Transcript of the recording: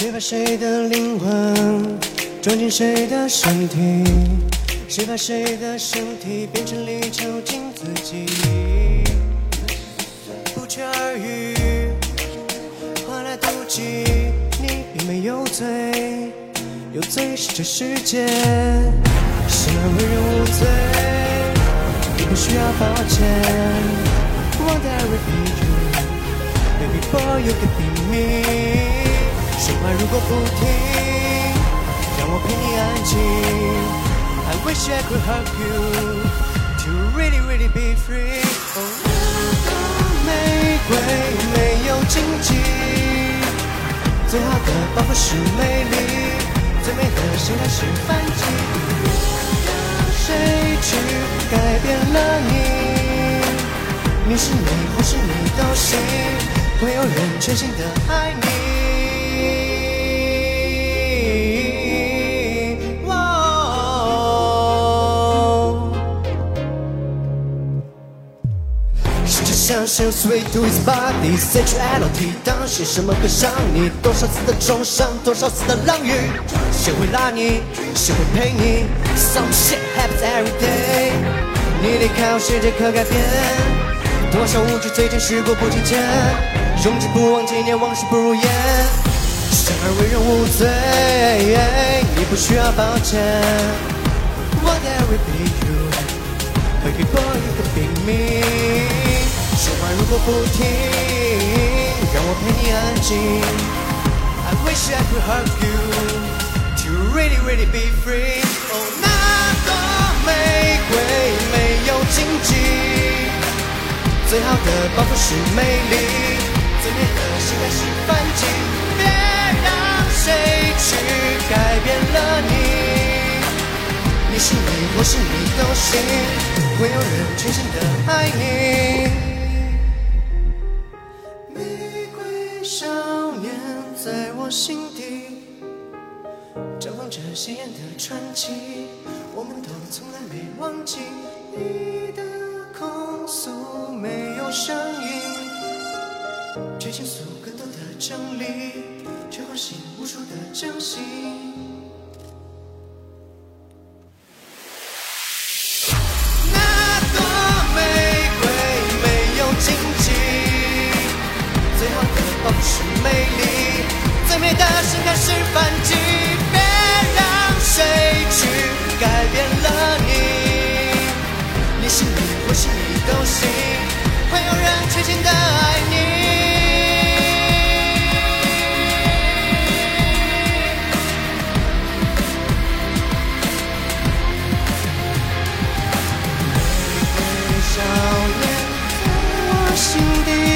谁把谁的灵魂装进谁的身体？谁把谁的身体变成离囚禁自己？不期而遇，换来妒忌。你并没有罪，有罪是这世界。生而为人无罪，你不需要抱歉。Want I repeat you, baby boy you can be me。说话如果不停，让我陪你安静。I wish I could hug you to really really be free。哦，玫瑰没有荆棘，最好的保护是美丽，最美的心态是反击。让谁去改变了你？你是你或是你都行，会有人全心的爱你。试着想象 sweet to his body sexuality，当写什么歌伤你？多少次的重伤，多少次的浪语？谁会拉你？谁会陪你？Some shit happens every day。你离开后，世界可改变。多少无知最真时过不境迁，永志不忘纪念，往事不如烟。生而为人无罪，你不需要抱歉。不停，让我陪你安静。I wish I could hug you to really really be free。哦，那朵玫瑰没有荆棘。最好的保护是美丽，最美的心态是反击。别让谁去改变了你，你是你，我是你都行，会有人全心的爱你。望着鲜艳的传奇，我们都从来没忘记你的控诉没有声音，却倾诉更多的真理，却唤醒无数的真心。你都行会有人全心的爱你。玫瑰少年在我心底